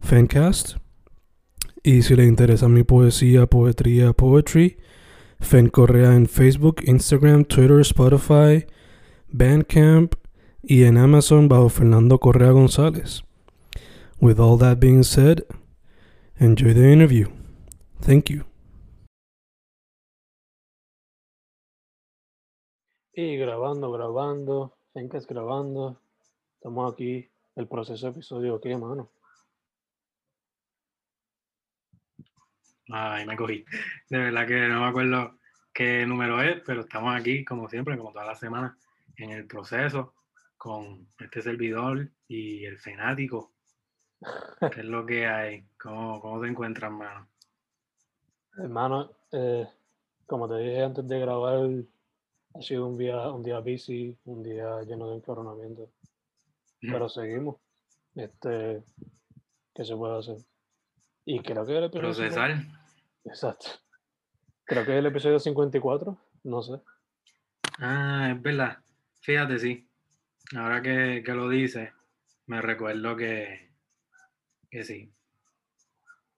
Fencast. Y si le interesa mi poesía, poetría, poetry, Fen Correa en Facebook, Instagram, Twitter, Spotify, Bandcamp y en Amazon bajo Fernando Correa González. With all that being said, enjoy the interview. Thank you. Y grabando, grabando, Fencast grabando. Estamos aquí, el proceso episodio, ¿qué, mano? Ay, me cogí. De verdad que no me acuerdo qué número es, pero estamos aquí, como siempre, como todas las semanas, en el proceso con este servidor y el fanático. ¿Qué es lo que hay? ¿Cómo, cómo te encuentras, mano? Hermano, eh, como te dije antes de grabar, ha sido un día, un día busy, un día lleno de encoronamiento. Pero seguimos. Este, ¿qué se puede hacer? Y creo que el episodio. Procesar. Exacto. Creo que es el episodio 54, no sé. Ah, es verdad. Fíjate, sí. Ahora que, que lo dice, me recuerdo que, que sí.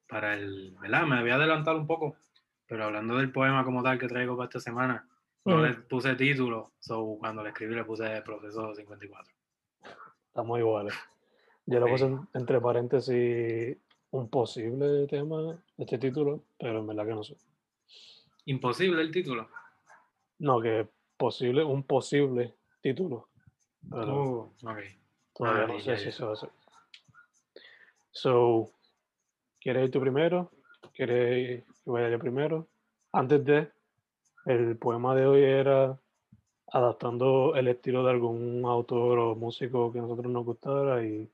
Para el, ¿verdad? Me había adelantado un poco, pero hablando del poema como tal que traigo para esta semana, no le puse título, so cuando le escribí le puse proceso 54. Estamos iguales. Yo lo Sí. puse en- entre paréntesis un posible tema, este título, pero en verdad que no sé. Imposible el título. No, que posible, un posible título. Pero Oh, todavía ah, no sé si se va a hacer. So, ¿quieres ir tú primero? ¿Quieres que vaya yo primero? Antes de, el poema de hoy era adaptando el estilo de algún autor o músico que a nosotros nos gustara y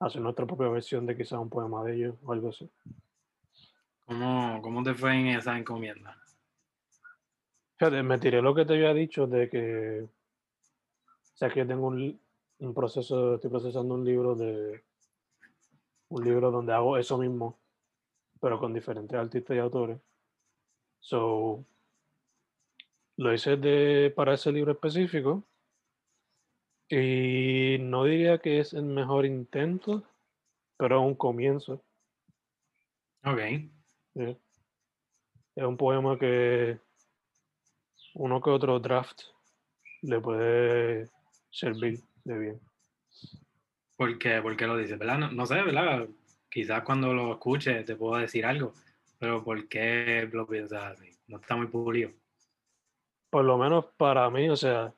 hacer nuestra propia versión de quizás un poema de ellos o algo así. ¿Cómo, ¿Cómo te fue en esa encomienda? Fíjate, me tiré lo que te había dicho de que, o sea, que tengo un, un proceso, estoy procesando un libro de, un libro donde hago eso mismo, pero con diferentes artistas y autores. So, lo hice de, para ese libro específico y no diría que es el mejor intento, pero es un comienzo. Ok. Es un poema que uno que otro draft le puede servir de bien. ¿Por qué, ¿Por qué lo dices? ¿Verdad? No, no sé, ¿verdad? Quizás cuando lo escuches te puedo decir algo, pero ¿por qué lo piensas así? No está muy pulido. Por lo menos para mí, o sea,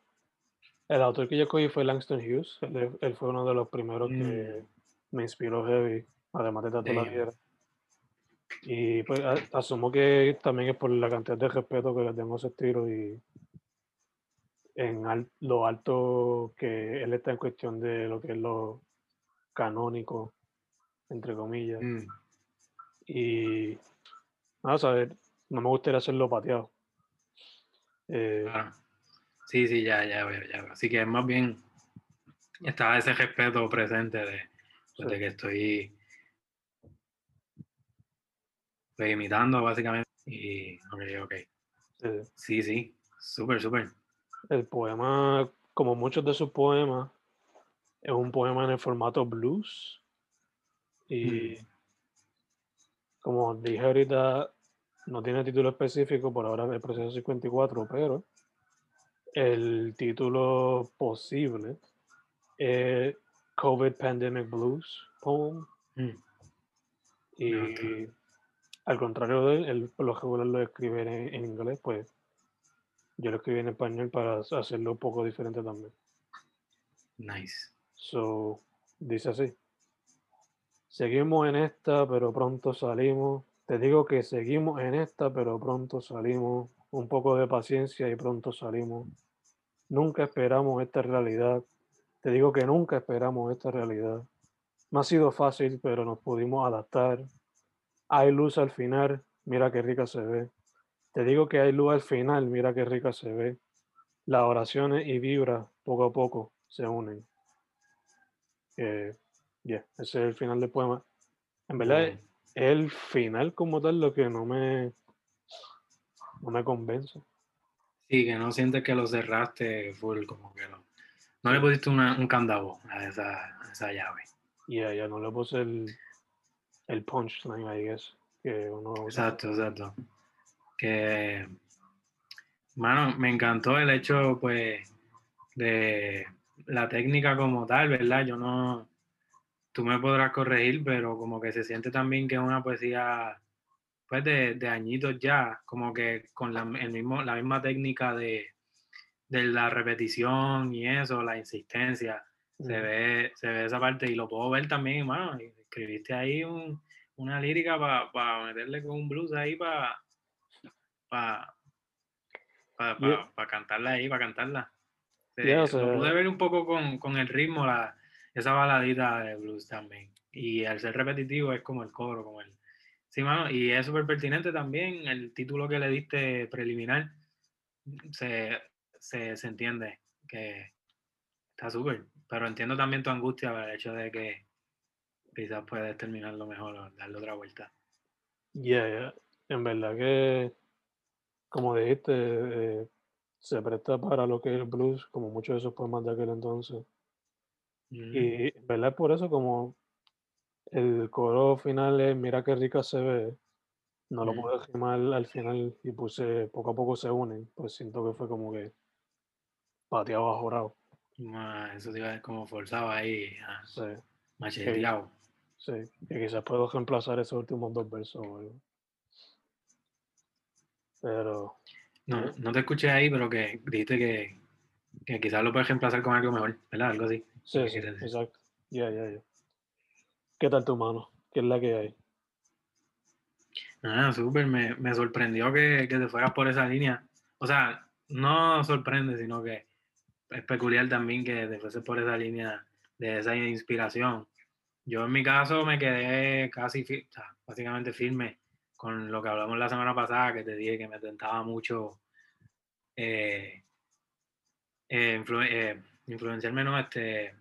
el autor que yo escogí fue Langston Hughes. Él, él fue uno de los primeros que me inspiró heavy, además de Tato la. Viera. Y pues a- asumo que también es por la cantidad de respeto que le tengo a ese estilo y en al- lo alto que él está en cuestión de lo que es lo canónico, entre comillas. Mm, Y vamos a ver, no me gustaría hacerlo pateado. Eh, claro. Sí, sí, ya, ya veo, ya veo. Así que más bien está ese respeto presente de, pues, de Sí. que estoy, estoy imitando básicamente. Y, ok, ok. Sí, sí, súper, súper. el poema, como muchos de sus poemas, es un poema en el formato blues. Y como dije ahorita, no tiene título específico, por ahora el proceso 54, pero el título posible es COVID Pandemic Blues Poem. Mm, Y al contrario de él, él por lo regular lo escribe en, en inglés, pues yo lo escribí en español para hacerlo un poco diferente también. Nice. So, dice así. Seguimos en esta, pero pronto salimos. Te digo que seguimos en esta, pero pronto salimos. Un poco de paciencia y pronto salimos. Nunca esperamos esta realidad. Te digo que nunca esperamos esta realidad. No ha sido fácil, pero nos pudimos adaptar. Hay luz al final, mira qué rica se ve. Te digo que hay luz al final, mira qué rica se ve. Las oraciones y vibras poco a poco se unen. Eh, yeah, ese es el final del poema. En verdad, el final como tal lo que no me no me convence. Sí, que no sientes que lo cerraste full, como que no. No le pusiste una- un candado a esa, a esa llave. Y ya, ya no le puse el, el punchline, I guess, que uno. Exacto, exacto. Que, mano, me encantó el hecho, pues, de la técnica como tal, ¿verdad? Yo no, tú me podrás corregir, pero como que se siente también que es una poesía, pues, de, de añitos ya, como que con la, el mismo, la misma técnica de, de la repetición y eso, la insistencia, se ve, se ve esa parte y lo puedo ver también, mano. Escribiste ahí un- una lírica para meterle con un blues ahí para pa, pa, pa- pa cantarla ahí, para cantarla. Se- Yeah, o lo pude ver un poco con, con el ritmo, la, esa baladita de blues también. Y al ser repetitivo es como el coro, como el... Sí, mano, y es súper pertinente también el título que le diste preliminar. Se, se, se entiende que está súper, pero entiendo también tu angustia por el hecho de que quizás puedes terminarlo mejor o darle otra vuelta. Yeah, yeah. En verdad que, como dijiste, eh, se presta para lo que es el blues, como muchos de esos poemas de aquel entonces. Mm, Y en verdad por eso como el coro final es Mira qué rica se ve, no lo Mm. pude rimar al final y puse poco a poco se unen, pues siento que fue como que pateado a jorado. ma- eso te iba como forzado ahí, ah, Sí, macheteado. sí. Y quizás puedo reemplazar esos últimos dos versos o algo. Pero No, Yeah. no te escuché ahí, pero que dijiste que, que quizás lo puedes reemplazar con algo mejor, ¿verdad? Algo así. sí, ¿Qué sí, exacto. Ya, ya, ya. ¿Qué tal tu mano? ¿Qué es la que hay? Ah, súper, me, me sorprendió que, que te fueras por esa línea. O sea, no sorprende, sino que es peculiar también que te fueses por esa línea de esa inspiración. Yo en mi caso me quedé casi, o sea, básicamente firme con lo que hablamos la semana pasada, que te dije que me tentaba mucho eh, eh, eh, influenciarme, ¿no? Este,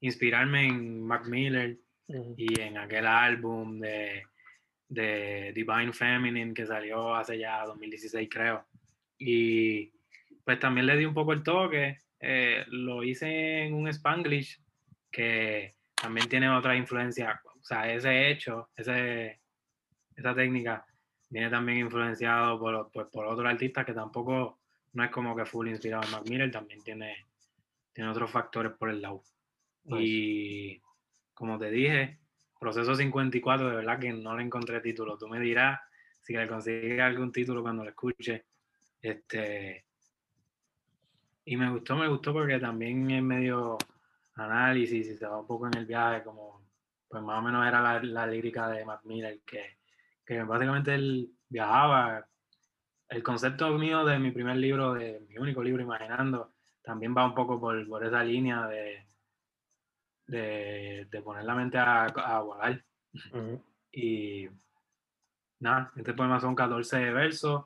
inspirarme en Mac Miller, Ujú. y en aquel álbum de, de Divine Feminine que salió hace ya 2016 creo. Y pues también le di un poco el toque, eh, lo hice en un Spanglish que también tiene otra influencia, o sea, ese hecho, ese, esa técnica viene también influenciado por, pues, por otros artistas que tampoco no es como que full inspirado en Mac Miller, también tiene, tiene otros factores por el lado. Y como te dije, Proceso 54, de verdad que no le encontré título. Tú me dirás si le consigues algún título cuando lo escuches. Este, y me gustó, me gustó porque también es medio análisis y se va un poco en el viaje, como pues más o menos era la, la lírica de Mac Miller, que, que básicamente él viajaba. El concepto mío de mi primer libro, de mi único libro, Imaginando, también va un poco por, por esa línea de, de, de poner la mente a, a volar. Y nada, este poema son 14 versos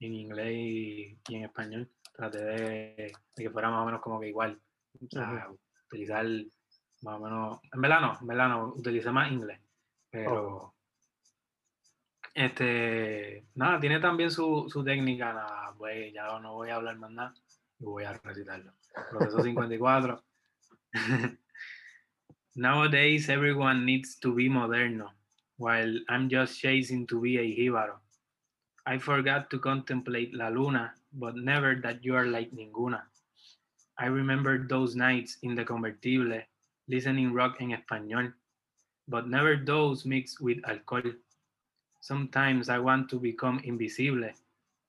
en inglés y, y en español. Traté de, de que fuera más o menos como que igual. O sea, utilizar más o menos. En verdad no, en verdad no, utilicé más inglés. Pero. Este. Nada, tiene también su, su técnica. Nada, pues ya no voy a hablar más nada y voy a recitarlo. Proceso 54. Nowadays, everyone needs to be moderno, while I'm just chasing to be a jíbaro. I forgot to contemplate la luna, but never that you are like ninguna. I remember those nights in the convertible, listening rock en español. but never those mixed with alcohol. Sometimes I want to become invisible.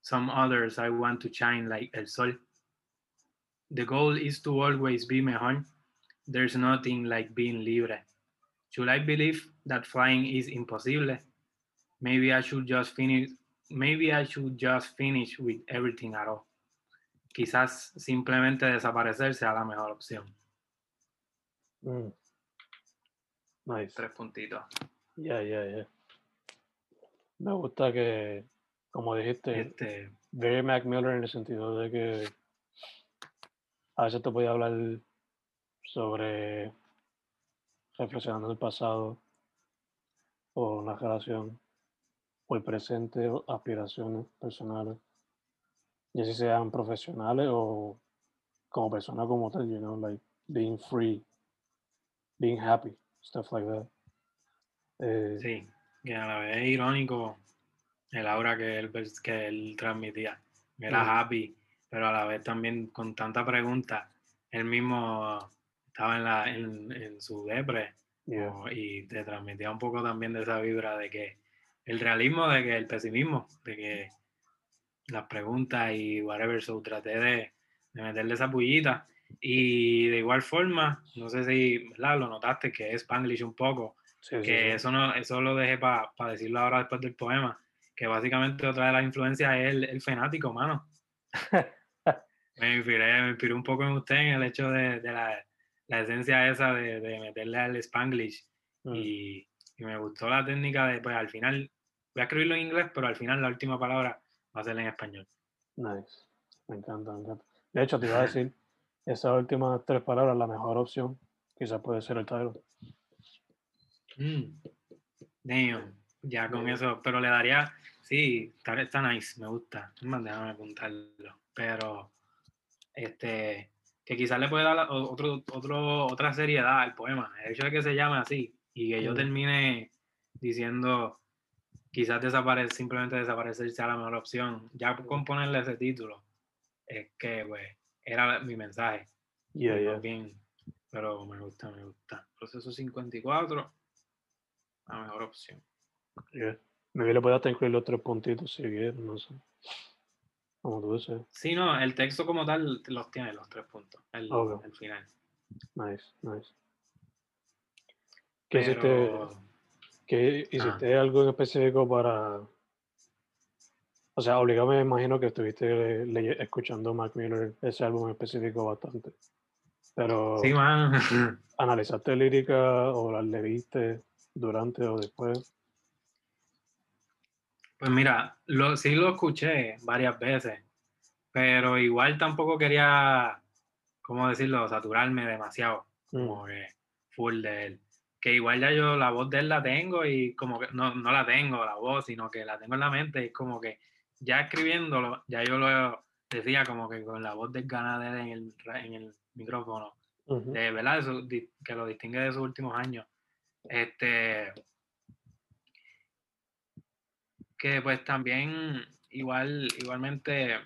Some others I want to shine like el sol. The goal is to always be mejor. There's nothing like being libre. Should I believe that flying is impossible? Maybe I should just finish. Maybe I should just finish with everything at all. Quizás simplemente desaparecer sea la mejor opción. Mm. Nice. Tres puntitos. Ya, ya, ya. Me gusta que, como dijiste, Este, very Mac Miller en el sentido de que a veces te podía hablar sobre reflexionando el pasado o una relación o el presente o aspiraciones personales ya si sean profesionales o como persona como tal you know like being free being happy stuff like that Eh, sí, que a la vez es irónico el aura que él, que él transmitía. Era Mm. happy, pero a la vez también con tanta pregunta. Él mismo estaba en, la, en, en su depre yeah, o- y te transmitía un poco también de esa vibra de que el realismo, de que el pesimismo, de que las preguntas y whatever, so traté de, de meterle esa pullita. Y de igual forma, no sé si ¿verdad? lo notaste, que es Spanglish un poco, sí, que sí. eso no eso lo dejé para decirlo ahora después del poema, que básicamente otra de las influencias es el, el fanático, mano. me inspiré, me inspiré un poco en usted en el hecho de, de la, la esencia esa de, de meterle al Spanglish Mm, y, y me gustó la técnica de, pues al final, voy a escribirlo en inglés, pero al final la última palabra va a ser en español. Nice. Me encanta, me encanta. De hecho, te iba a decir, esas últimas tres palabras, la mejor opción, quizás puede ser el title. Mm. Damn, ya con Yeah. eso, pero le daría, sí, está, está nice, me gusta. Es más, déjame apuntarlo. Pero, este, que quizás le puede dar otro, otro, otra seriedad al poema. El hecho de que se llame así y que yo termine diciendo, quizás desaparecer, simplemente desaparecer sea la mejor opción. Ya con ponerle ese título, es que, pues, era mi mensaje. Yeah, y yeah. bien, pero me gusta, me gusta. Proceso 54, la mejor opción. yeah. Maybe le puedo hasta incluir los tres puntitos si quieres, no sé. Como tú dices. Sí, no, el texto como tal los tiene los tres puntos, el, final. Nice, nice. ¿Qué hiciste, qué hiciste algo en específico para... O sea, obligado me imagino que estuviste escuchando Mac Miller, ese álbum en específico bastante. Pero, sí, man. ¿analizaste lírica o las leíste durante o después? Pues mira, lo, sí lo escuché varias veces, pero igual tampoco quería, ¿cómo decirlo?, saturarme demasiado. Mm, como que full de él. Que igual ya yo la voz de él la tengo y como que no, no la tengo la voz, sino que la tengo en la mente y como que ya escribiéndolo, ya yo lo decía como que con la voz del ganadero en el, en el micrófono, de verdad, de di- que lo distingue de sus últimos años. Este, que pues también igual, igualmente,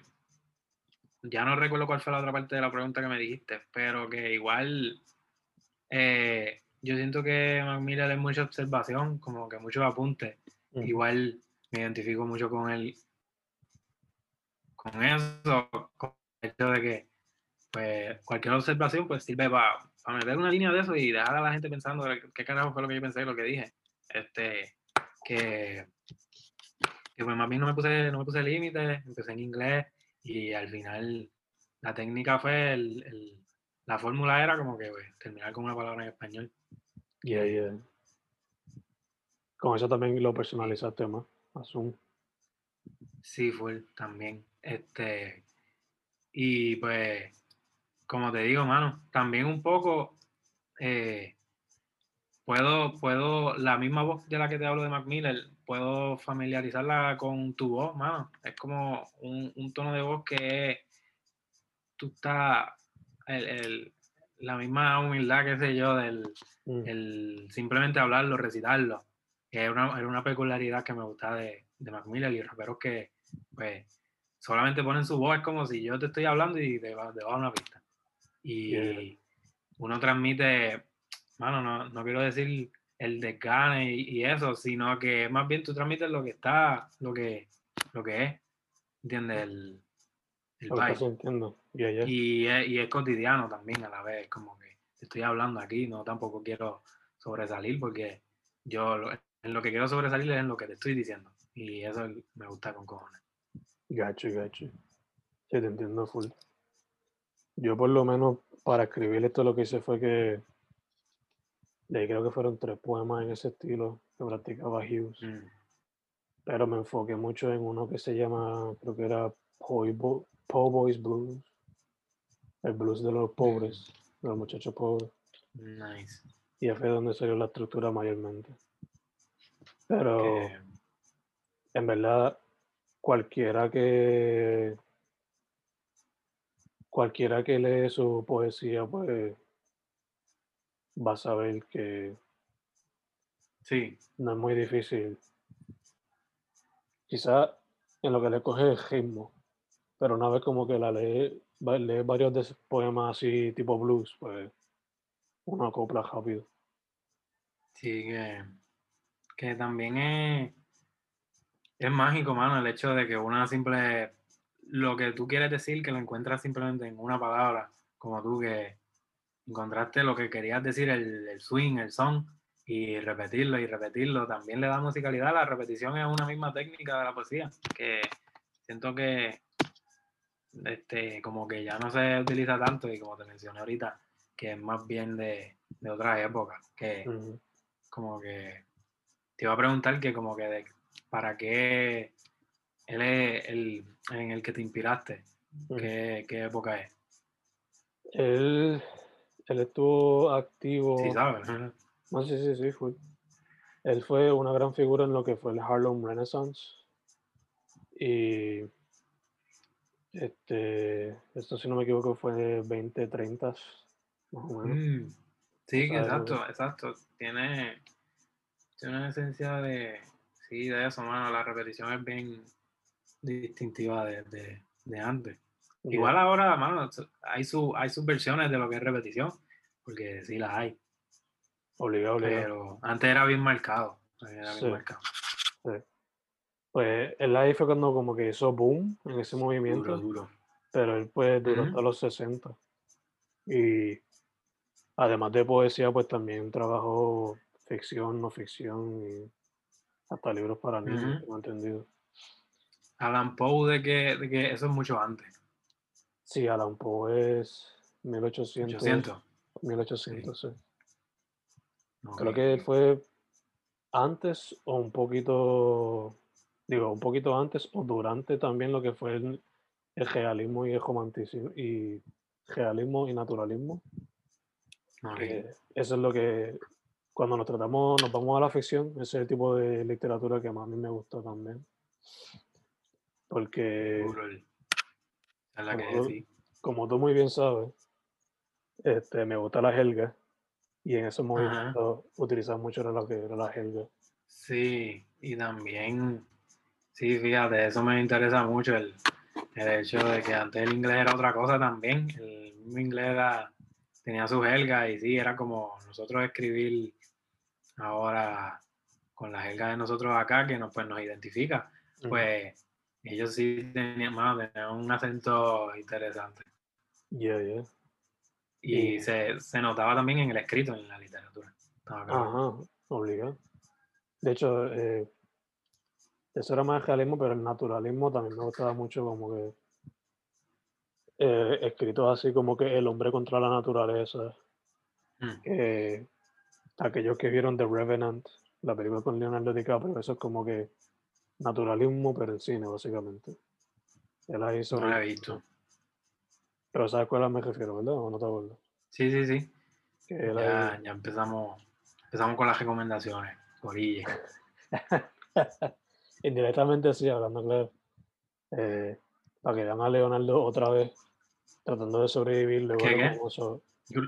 ya no recuerdo cuál fue la otra parte de la pregunta que me dijiste, pero que igual eh, yo siento que Mac Miller es mucha observación, como que muchos apuntes. ujú. Igual me identifico mucho con él, con eso, con el hecho de que pues cualquier observación pues sirve para meter una línea de eso y dejar a la gente pensando qué carajo fue lo que yo pensé, lo que dije. Este, que, que pues más bien no me puse, no me puse límites, empecé en inglés y al final la técnica fue el, el- la fórmula era como que pues, terminar con una palabra en español. Yeah, yeah. Con eso también lo personalizaste más, asumo. Sí, full también. Este, y pues, como te digo, mano, también un poco eh, puedo, puedo, la misma voz de la que te hablo de Mac Miller, puedo familiarizarla con tu voz, mano. Es como un, un tono de voz que tú estás, el, el- la misma humildad, qué sé yo, del, Mm, el simplemente hablarlo, recitarlo, que era una, era una peculiaridad que me gustaba de, de Mac Miller y raperos que pues solamente ponen su voz, es como si yo te estoy hablando y te va debajo de una pista. Y Yeah. uno transmite, mano, no, no quiero decir el desgane y, y eso, sino que más bien tú transmites lo que está, lo que, lo que es, ¿entiendes? El, el vibe. Ya, ya. Y es, y es cotidiano también a la vez, como que estoy hablando aquí, no tampoco quiero sobresalir porque yo lo- en lo que quiero sobresalir es en lo que te estoy diciendo. Y eso me gusta con cojones. Gacho, gacho. Sí, te entiendo full. Yo por lo menos para escribir esto lo que hice fue que leí creo que fueron tres poemas en ese estilo que practicaba Hughes. Mm, Pero me enfoqué mucho en uno que se llama, creo que era Po, Bo- Po Boys Blues. El blues de los pobres, de los muchachos pobres. Nice. Y ahí fue donde salió la estructura mayormente. Pero Que- en verdad, cualquiera que cualquiera que lee su poesía, pues va a saber que sí, no es muy difícil. Quizá en lo que le coge el ritmo, pero una vez como que la lee, lee varios de esos poemas así tipo blues, pues uno acopla rápido. sí, que, que también es, es mágico, mano, el hecho de que una simple, lo que tú quieres decir, que lo encuentras simplemente en una palabra, como tú que encontraste lo que querías decir, el, el swing, el son, y repetirlo y repetirlo, también le da musicalidad. La repetición es una misma técnica de la poesía, que siento que este, como que ya no se utiliza tanto y como te mencioné ahorita, que es más bien de, de otra época, que como que te iba a preguntar que como que de, para qué él es el en el que te inspiraste, qué, qué época es, Él, él estuvo activo. sí sabes, No, sí, sí, sí, fue. Él fue una gran figura en lo que fue el Harlem Renaissance. Y este, esto si no me equivoco fue 20, 30, más o menos. Mm, sí, sabes, exacto, exacto. Tiene, tiene una esencia de, sí, de eso, mano. La repetición es bien distintiva de, de, de antes. Igual ahora, mano, hay, su, hay sus versiones de lo que es repetición, porque sí las hay, Obligado, obligado. pero antes era bien marcado. Era bien Sí. marcado. Pues él ahí fue cuando como que hizo boom en ese Duro, movimiento, duro. pero él pues duró hasta los 60. Y además de poesía, pues también trabajó ficción, no ficción y hasta libros para niños, Ujú. tengo entendido. Alan Poe, de que, de que eso es mucho antes. Sí, Alan Poe es 1800. 800. 1800, sí. Ok, Creo que fue antes o un poquito, digo, un poquito antes o durante también lo que fue el, el realismo y el romanticismo y realismo y naturalismo. Que eso es lo que cuando nos tratamos, nos vamos a la ficción, ese es el tipo de literatura que más a mí me gusta también. Porque que Como- tú muy bien sabes, este, me gusta la jerga y en esos movimientos utilizan mucho lo que era la jerga. Sí, y también, sí, fíjate, eso me interesa mucho, el, el hecho de que antes el inglés era otra cosa también, el mismo inglés era- tenía su jerga y sí, era como nosotros escribir ahora con la jerga de nosotros acá, que nos, pues, nos identifica, pues ellos sí tenían, mano, tenían un acento interesante. Yeah, yeah. Y se, se notaba también en el escrito, en la literatura. Ajá, obligado. De hecho, eh, eso era más realismo, pero el naturalismo también me gustaba mucho como que eh, escritos así como que el hombre contra la naturaleza, Mm. que aquellos que vieron The Revenant, la película con Leonardo DiCaprio, eso es como que naturalismo, pero en cine, básicamente. Él ahí hizo No la he visto. Pero ¿sabes cuál me refiero, verdad? ¿O no te acuerdas? Sí, sí, sí. Que Ya, ahí- ya empezamos, empezamos con las recomendaciones. Orille. indirectamente sí, hablando claro. Eh, para que vean a Leonardo otra vez tratando de sobrevivir luego ¿Qué.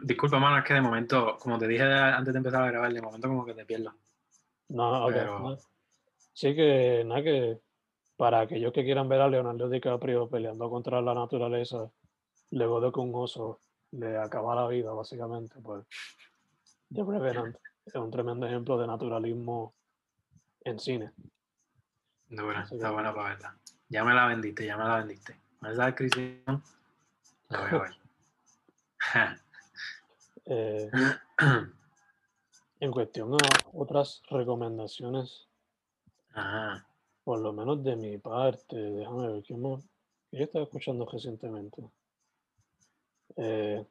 Disculpa, mano, es que de momento, como te dije antes de empezar a grabar, de momento como que te pierdo. No, ok, Pero- no. Sí que, nada, que para aquellos que quieran ver a Leonardo DiCaprio peleando contra la naturaleza, luego de que un oso le acaba la vida, básicamente, pues, The Revenant. es un tremendo ejemplo de naturalismo en cine. Dura, Así está que- buena para verla. Ya me la vendiste, ya me la vendiste. Esa descripción, la voy a ver. Eh, en cuestión a otras recomendaciones, Ajá. por lo menos de mi parte, déjame ver qué más. Yo estaba escuchando recientemente. Eh,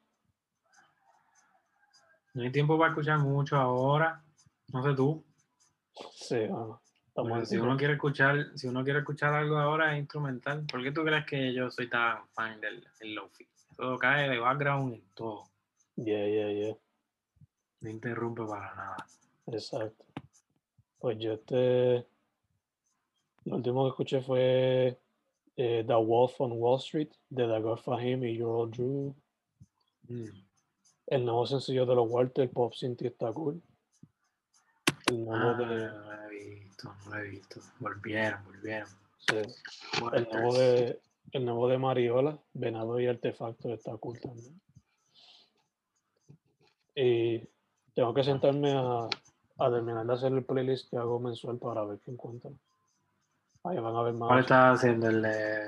No hay tiempo para escuchar mucho ahora. No sé tú. sí, bueno, si uno quiere escuchar, si uno quiere escuchar algo ahora es instrumental. ¿Por qué tú crees que yo soy tan fan del, del lofi? Todo cae de background en todo. Yeah, yeah, yeah. No interrumpe para nada. Exacto. Pues yo este. Lo último que escuché fue eh, The Wolf on Wall Street de Dagar Fahim y Earl Drew. Mm. El nuevo sencillo de los Walter, Pop Cinti está cool. El nuevo Ah, de. no lo he visto, no lo he visto. Volvieron, volvieron. sí, el nuevo de. El nuevo de Mariola, Venado y Artefacto está cool también. Y tengo que sentarme a, a terminar de hacer el playlist que hago mensual para ver qué encuentro. Ahí van a ver más. ¿Cuál estás haciendo? El de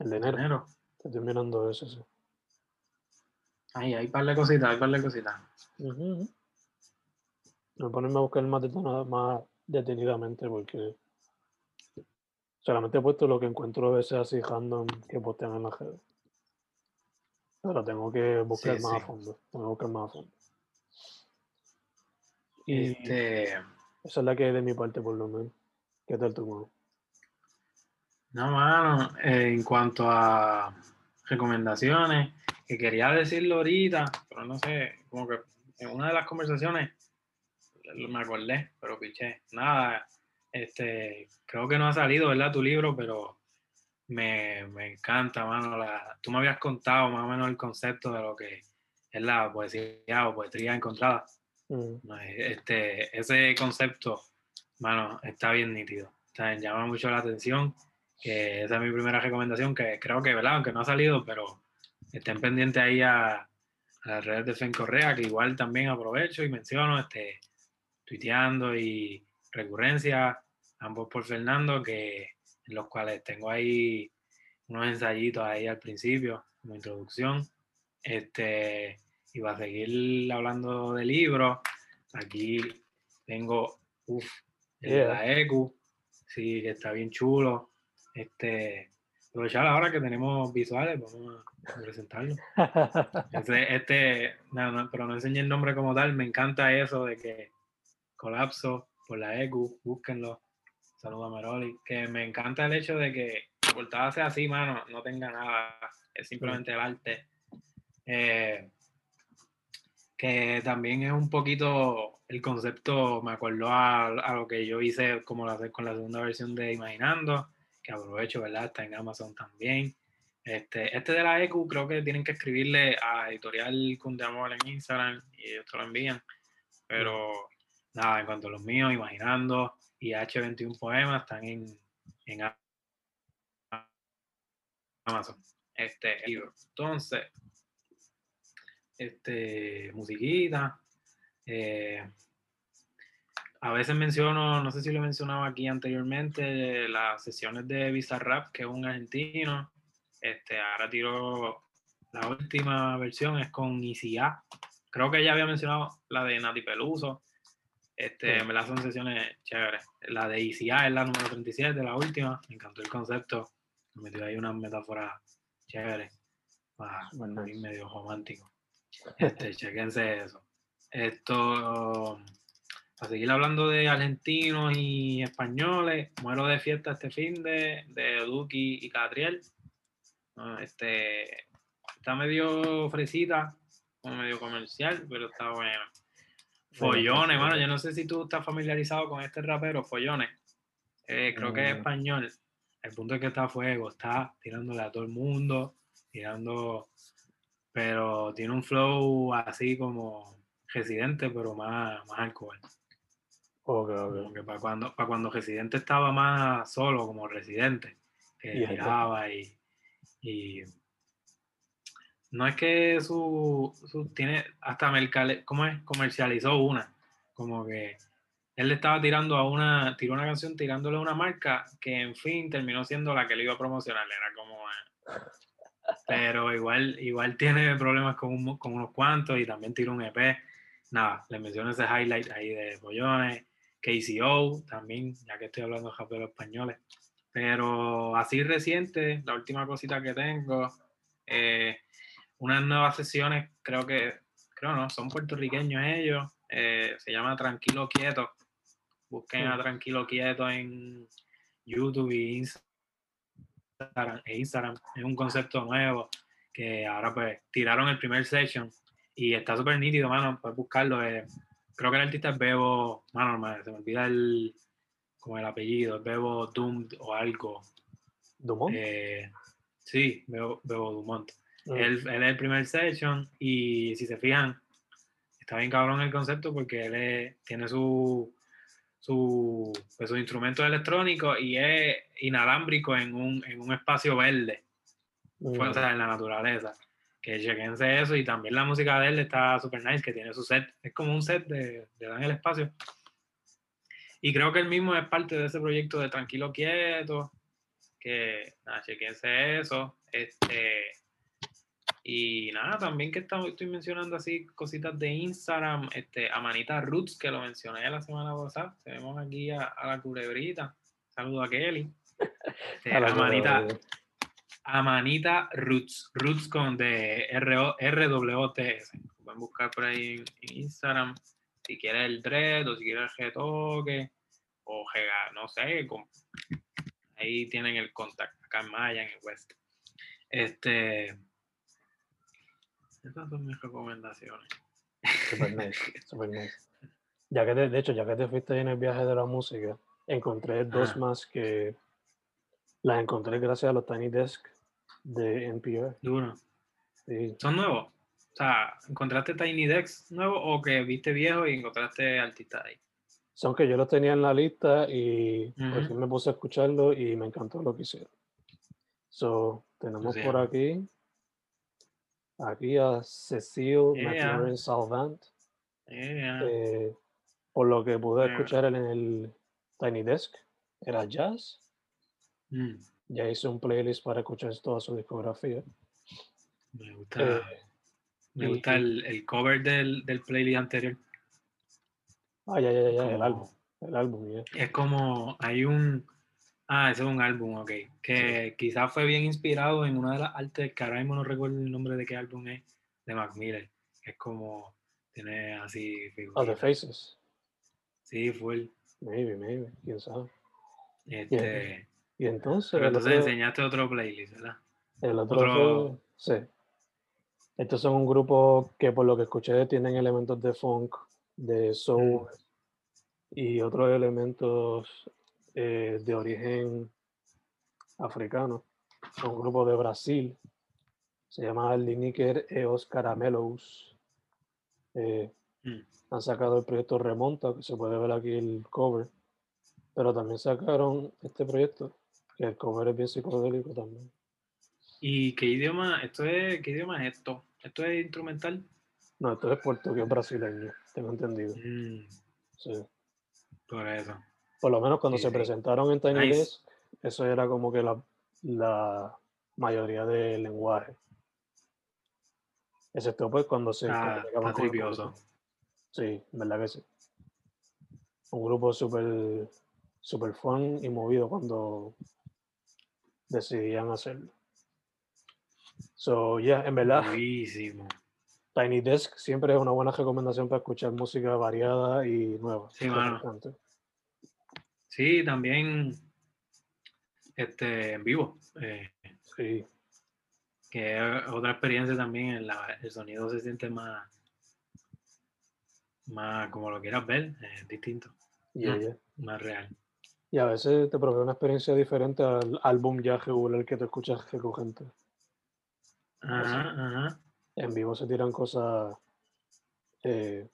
El de enero. enero. Estoy terminando ese, sí. Ahí, hay par de cositas, hay par de cositas. Ujú, ujú. Voy a ponerme a buscar más, detena- más detenidamente porque solamente he puesto lo que encuentro a veces así random que postean en las redes. Pero tengo que buscar Sí, más a fondo. Tengo que buscar más a fondo. Y Este, esa es la que hay de mi parte por lo menos. ¿Qué tal tu mano? No, mano, eh, en cuanto a recomendaciones, que quería decirlo ahorita, pero no sé, como que en una de las conversaciones me acordé, pero piché. Nada, este, creo que no ha salido, ¿verdad? Tu libro, pero me, me encanta, mano. La, tú me habías contado más o menos el concepto de lo que es la poesía o poetría encontrada. Mm, Este, ese concepto, mano, está bien nítido. Sea, llama mucho la atención. Que esa es mi primera recomendación, que creo que, ¿verdad? Aunque no ha salido, pero estén pendientes ahí a, a las redes de Fen Correa, que igual también aprovecho y menciono, este, tuiteando y recurrencia, ambos por Fernando, que en los cuales tengo ahí unos ensayitos ahí al principio, como introducción. Este, y va a seguir hablando de libros. Aquí tengo, uff, el de Yeah. la ECU, sí, que está bien chulo. Este, aprovechar ahora que tenemos visuales, vamos a presentarlo. Este, este no, no, pero no enseñé el nombre como tal, me encanta eso de que colapso por la ECU, búsquenlo. Saludos a Meroli, que me encanta el hecho de que la portada sea así, mano, no tenga nada, es simplemente el arte. Eh, que también es un poquito el concepto, me acordó a, a lo que yo hice como la, con la segunda versión de Imaginando, que aprovecho, ¿verdad? Está en Amazon también. Este, este de la EQ creo que tienen que escribirle a Editorial Cunde Amor en Instagram y ellos te lo envían. Pero nada, en cuanto a los míos, Imaginando y H21 Poemas están en, en Amazon. Este libro. Entonces, este, musiquita. eh, a veces menciono, no sé si lo he mencionado aquí anteriormente, las sesiones de Bizarrap, que es un argentino. Este, ahora tiro la última versión, es con ICA. Creo que ya había mencionado la de Nati Peluso. Este, Sí. en verdad son sesiones chéveres. La de ICA es la número 37, la última. Me encantó el concepto. Me metió ahí una metáfora chévere. Para Súper mí nice. medio romántico. Este, chequense eso. Esto, para seguir hablando de argentinos y españoles, muero de fiesta este fin de, de Duki y Catriel. Ah, Este, está medio fresita, como medio comercial, pero está bueno. Follones, mano, yo no sé si tú estás familiarizado con este rapero, Follones. Eh, creo que es español. El punto es que está a fuego, está tirándole a todo el mundo, tirando, pero tiene un flow así como residente, pero más, más alcohol. Ok, ok. Como que para cuando, para cuando Residente estaba más solo, como Residente, que ya. tiraba y, y no es que su, su- tiene hasta mercale- ¿cómo es? comercializó una, Como que él le estaba tirando a una, tiró una canción tirándole a una marca que en fin terminó siendo la que le iba a promocionar. Era como. eh, Pero igual, igual tiene problemas con, un- con unos cuantos y también tiró un EP. Nada, le menciono ese highlight ahí de Pollones, KCO también, ya que estoy hablando de raperos españoles. Pero así reciente, la última cosita que tengo, eh, unas nuevas sesiones, creo que, creo no, son puertorriqueños ellos, eh, se llama Tranquilo Quieto. Busquen a. Tranquilo Quieto en YouTube y Instagram, e Instagram. Es un concepto nuevo que ahora pues tiraron el primer session y está súper nítido, mano, puedes buscarlo. eh, creo que el artista es Bebo, mano, me- se me olvida el, como el apellido, es Bebo Doomed o algo. Dumont. Eh, sí, Bebo, Bebo Dumont. Mm. Él, él es el primer session y si se fijan, está bien cabrón el concepto porque él es- tiene su, su, pues, sus instrumentos electrónicos y es inalámbrico en un, en un espacio verde, Mm. fue, o sea, en la naturaleza. Que chequense eso y también la música de él está super nice, que tiene su set, es como un set de, de Dan el espacio. Y creo que él mismo es parte de ese proyecto de Tranquilo Quieto, que nada, chequense eso. Este, y nada, también que estamos- estoy mencionando así cositas de Instagram, este, a Manita Roots, que lo mencioné la semana pasada. Tenemos aquí a, a la culebrita. Saludo a Kelly. Este, A la Manita. Amanita Roots, Roots con de RWTS. Pueden buscar por ahí en, Instagram si quieres el dread o si quieres el retoque o no sé. con- ahí tienen el contacto acá en Maya, en el West. Este. Esas son mis recomendaciones. Super nice, super nice. Ya que te- de hecho, ya que te fuiste en el viaje de la música, encontré dos Ajá. más que las encontré gracias a los Tiny Desk de NPR. Duro. Sí. ¿Son nuevos? O sea, ¿encontraste Tiny Dex nuevo o que viste viejo y encontraste artista ahí? Son que yo los tenía en la lista y fin me puse a escucharlo y me encantó lo que hicieron. So, tenemos por aquí aquí a Cecile Yeah. Salvant. Eh, Eh, por lo que pude Yeah. escuchar en el Tiny Desk, era jazz. Mm, Ya hice un playlist para escuchar toda su discografía. me gusta, Eh, me y- gusta el, el cover del, del playlist anterior. ah, ya, ya, ya, ya, el Como- álbum. El álbum. Es como, hay un, ah, ese es un álbum, ok, que quizás fue bien inspirado en una de las artes, que ahora mismo no recuerdo el nombre de qué álbum es, de Mac Miller, es como, tiene así Ah, The figuritas. Faces. Sí, full. Maybe, maybe, quién sabe. Este, Y entonces, pero enseñaste otro playlist, ¿verdad? el otro otro- fue- sí. Estos son un grupo que por lo que escuché tienen elementos de funk, de soul y otros elementos eh, de origen africano. Son un grupo de Brasil. Se llama Liniker e os Caramelos. Eh, Mm. han sacado el proyecto Remonta, que se puede ver aquí el cover. Pero también sacaron este proyecto, que el cover es bien psicodélico también. ¿Y qué idioma, esto es, qué idioma es esto? ¿Esto es instrumental? No, esto es portugués brasileño, tengo entendido. Mm, Sí. por eso. Por lo menos cuando Sí, se sí. presentaron en Tiny Nice. Desk, eso era como que la, la mayoría del lenguaje. Excepto pues cuando se comunicaban está público. Sí, en verdad que sí. Un grupo súper super fun y movido cuando decidían hacerlo. So, yeah, en verdad, Buenísimo. Tiny Desk siempre es una buena recomendación para escuchar música variada y nueva. Sí, mano. Sí, también este, en vivo, eh, Sí, que otra experiencia también, la- el sonido se siente más, más como lo quieras ver, es distinto, yeah, yeah. más real. Y a veces te provee una experiencia diferente al álbum ya regular que te escuchas recurrente. Ajá, ajá. En vivo se tiran cosas eh,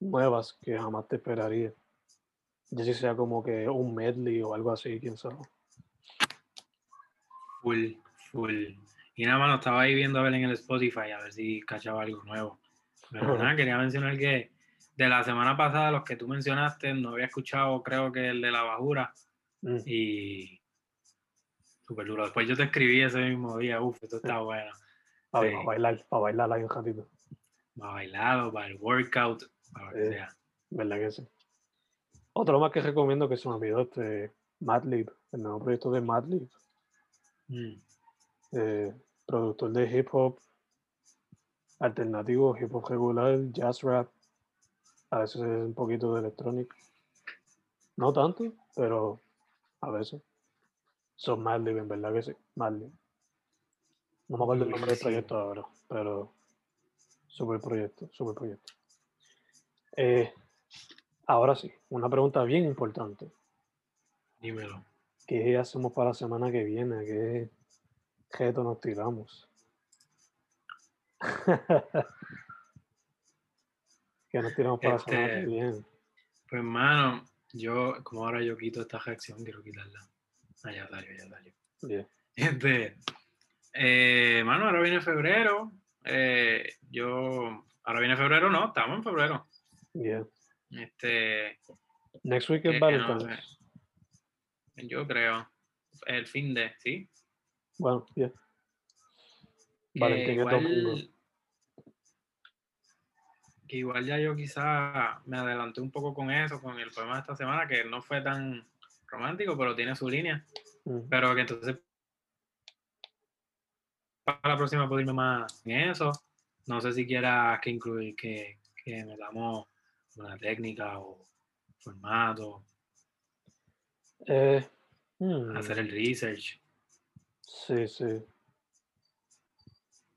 nuevas que jamás te esperaría. Ya si sea como que un medley o algo así, quién sabe. Full, full. Y nada más lo estaba ahí viendo a ver en el Spotify, a ver si cachaba algo nuevo. Pero nada, quería mencionar que de la semana pasada, los que tú mencionaste, no había escuchado, creo que el de la bajura. Mm. Y súper duro. Después yo te escribí ese mismo día, uff, esto está bueno. Para, Sí. bailar, para bailar ahí un ratito. Para bailar o para el workout, para lo que sea. ¿Verdad que sí? Otro más que recomiendo que se me olvidó, este, Madlib, el nuevo proyecto de Madlib, Mm. eh, productor de hip hop alternativo, hip hop regular, jazz rap, a veces un poquito de electrónica. No tanto, pero a veces. Son Madlib, en verdad que sí. No me acuerdo el nombre del proyecto ahora, pero super proyecto, super proyecto. Eh, ahora sí, una pregunta bien importante. Dímelo. ¿Qué hacemos para la semana que viene? ¿Qué reto nos tiramos? ¿Qué nos tiramos para Este- viene? Pues, hermano, yo, como ahora yo quito esta reacción, quiero quitarla. Ah, ya salió, ya salió. Bien. Este, eh, mano, ahora viene febrero. eh, yo, ahora viene febrero, no, estamos en febrero. bien. Este, Next week es eh, Valentine's. no yo creo, el fin de, ¿sí? Bueno, bien. Que Valentín es domingo. Igual, que igual ya yo quizá me adelanté un poco con eso, con el poema de esta semana, que no fue tan romántico, pero tiene su línea. Mm, Pero que entonces para la próxima puedo irme más en eso. No sé si quieras que incluir que, que metamos una técnica o formato, Eh, mm, hacer el research. Sí, sí.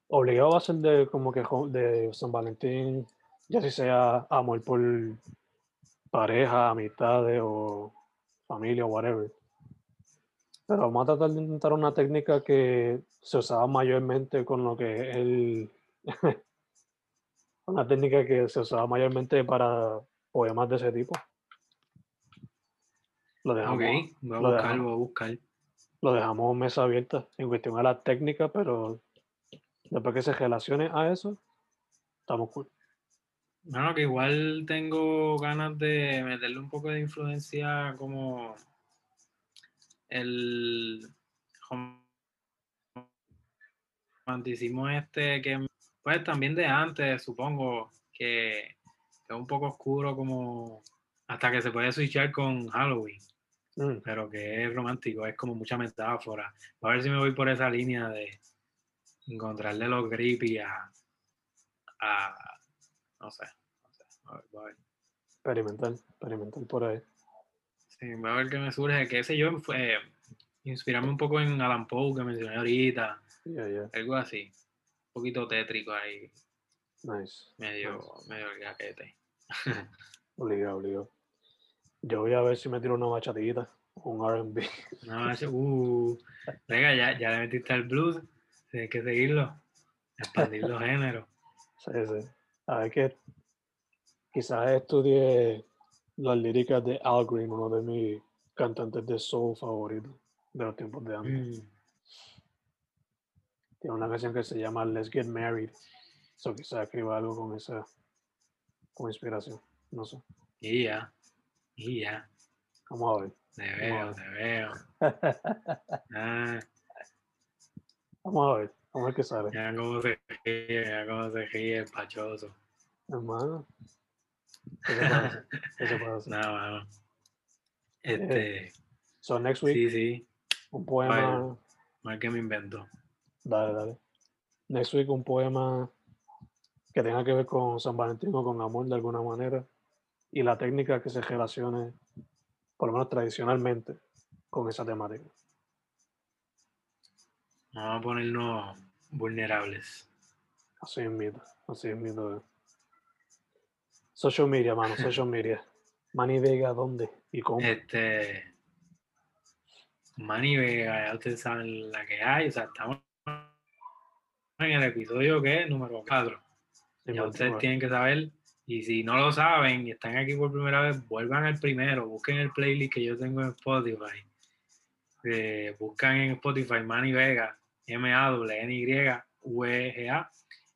Obligado va a ser de como que de San Valentín, ya si sea amor por pareja, amistades o familia o whatever. Pero vamos a tratar de intentar una técnica que se usaba mayormente con lo que es el... una técnica que se usaba mayormente para poemas de ese tipo. Lo dejamos, Ok, voy a lo buscar, dejamos. voy a buscar. lo dejamos mesa abierta en cuestión a la técnica, pero después que se relacione a eso, estamos cool. Bueno, que igual tengo ganas de meterle un poco de influencia como el romanticismo este que pues también de antes, supongo, que, que es un poco oscuro como hasta que se puede switchar con Halloween, Mm, pero que es romántico, es como mucha metáfora. A ver si me voy por esa línea de encontrarle los creepy a, a no sé, no sé, a ver, voy a ver. experimental, experimental por ahí. Sí, voy a ver qué me surge, qué sé yo, fue inspirarme un poco en Alan Poe que mencioné ahorita, Yeah, yeah, algo así, un poquito tétrico ahí, nice. medio, Nice. medio el gaquete. Obligado, obligado. Yo voy a ver si me tiro una bachatita, un RB. No, ese- uh, venga, ya, ya le metiste al blues, tienes que seguirlo, expandir los géneros. Sí, sí. A ver que quizás estudie las líricas de Al Green, uno de mis cantantes de soul favoritos de los tiempos de antes. Mm, Tiene una canción que se llama Let's Get Married. So quizás escriba algo con esa con inspiración. No sé. y ya, y ya, Vamos a ver. te veo, te veo. Ah, Vamos a ver. Vamos a ver qué sale. ya cómo se ríe, ya cómo se ríe el pachoso. Hermano. ¿Qué se puede hacer? Nada, mano. Este, So next week, sí, sí, un poema. más que me invento. Dale, dale. Next week un poema que tenga que ver con San Valentín o con amor de alguna manera. Y la técnica que se relacione, por lo menos tradicionalmente, con esa temática. Vamos a ponernos vulnerables. Así es mito. Así es mito. Social media, mano. Social media. Manny Vega, ¿dónde y cómo? Este. Manny Vega, ya ustedes saben la que hay. O sea, estamos en el episodio que es número 4. Sí, Ya ustedes bueno. tienen que saber. Y si no lo saben y están aquí por primera vez, vuelvan al primero. Busquen el playlist que yo tengo en Spotify. Eh, buscan en Spotify Manny Vega, M-A-N-Y-V-G-A.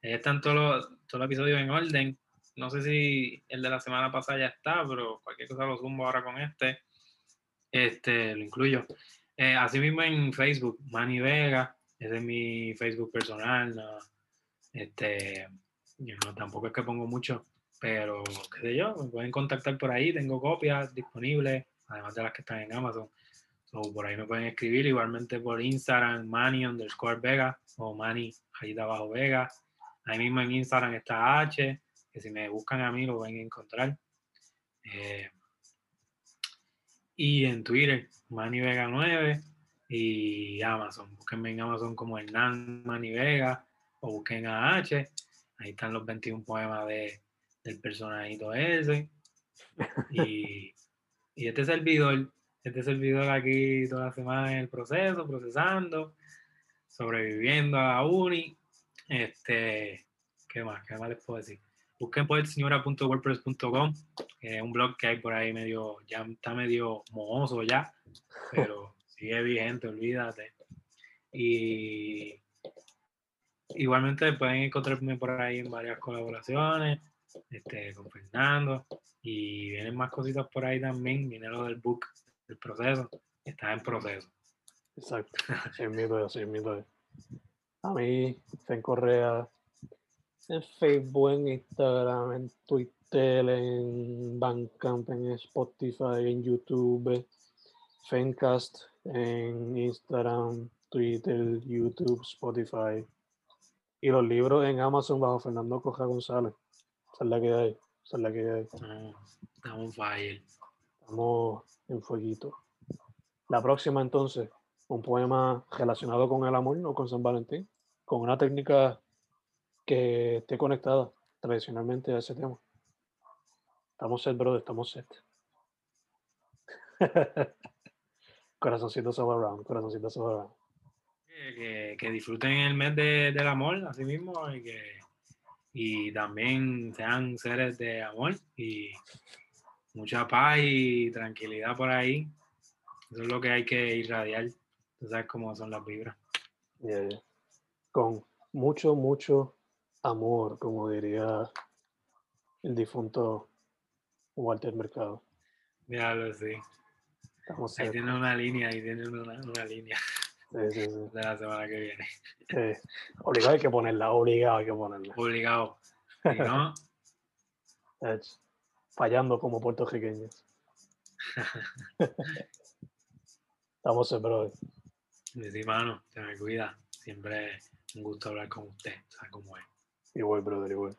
Ahí están todos los, todos los episodios en orden. no sé si el de la semana pasada ya está, pero cualquier cosa lo zumbo ahora con este. Este, lo incluyo. Eh, así mismo en Facebook, Manny Vega, ese es mi Facebook personal. Este, yo no, tampoco es que pongo mucho, pero qué sé yo, me pueden contactar por ahí, tengo copias disponibles, además de las que están en Amazon. So, por ahí me pueden escribir, igualmente por Instagram, Manny underscore Vega o Manny ahí de abajo Vega. Ahí mismo en Instagram está H, que si me buscan a mí lo pueden encontrar. Eh, y en Twitter, Manny Vega 9 y Amazon. Búsquenme en Amazon como Hernán Manny Vega o busquen a H. Ahí están los 21 poemas de, del personajito ese. Y, y este servidor, este servidor aquí toda la semana en el proceso, procesando, sobreviviendo a la uni. Este, ¿qué más? ¿Qué más les puedo decir? Busquen poetseñora.wordpress.com, que es un blog que hay por ahí medio, ya está medio mohoso ya, pero sigue vigente, olvídate. Y igualmente pueden encontrarme por ahí en varias colaboraciones, este, con Fernando, y vienen más cositas por ahí también, viene lo del book, el proceso, está en proceso. Exacto. Sin miedo, sin miedo. A mí, Fen Correa, en Facebook, en Instagram, en Twitter, en Bandcamp, en Spotify, en YouTube, Fencast, en Instagram, Twitter, YouTube, Spotify. Y los libros en Amazon bajo Fernando Coja González. Esa es la que hay. Esa es la que hay. Estamos estamos fire. Estamos en fueguito. La próxima entonces, un poema relacionado con el amor o con San Valentín, con una técnica que esté conectada tradicionalmente a ese tema. Estamos set, brother, estamos set. corazoncitos all around, corazoncitos all around. Que, que- que disfruten el mes de- del amor, así mismo, y que y también sean seres de amor y mucha paz y tranquilidad por ahí. Eso es lo que hay que irradiar. Tú sabes cómo son las vibras. Yeah, yeah. Con mucho, mucho amor, como diría el difunto Walter Mercado. Míralo, sí. Estamos Ahí set. tienen una línea, ahí tienen una, una línea Sí, sí, sí. de la semana que viene. Sí. Obligado hay que ponerla, obligado hay que ponerla. Obligado. Si no, Fallando como puertorriqueños. Estamos set, brother. mi mano, se me cuida. Siempre un gusto hablar con usted. ¿Sabes cómo es? Igual, brother, igual.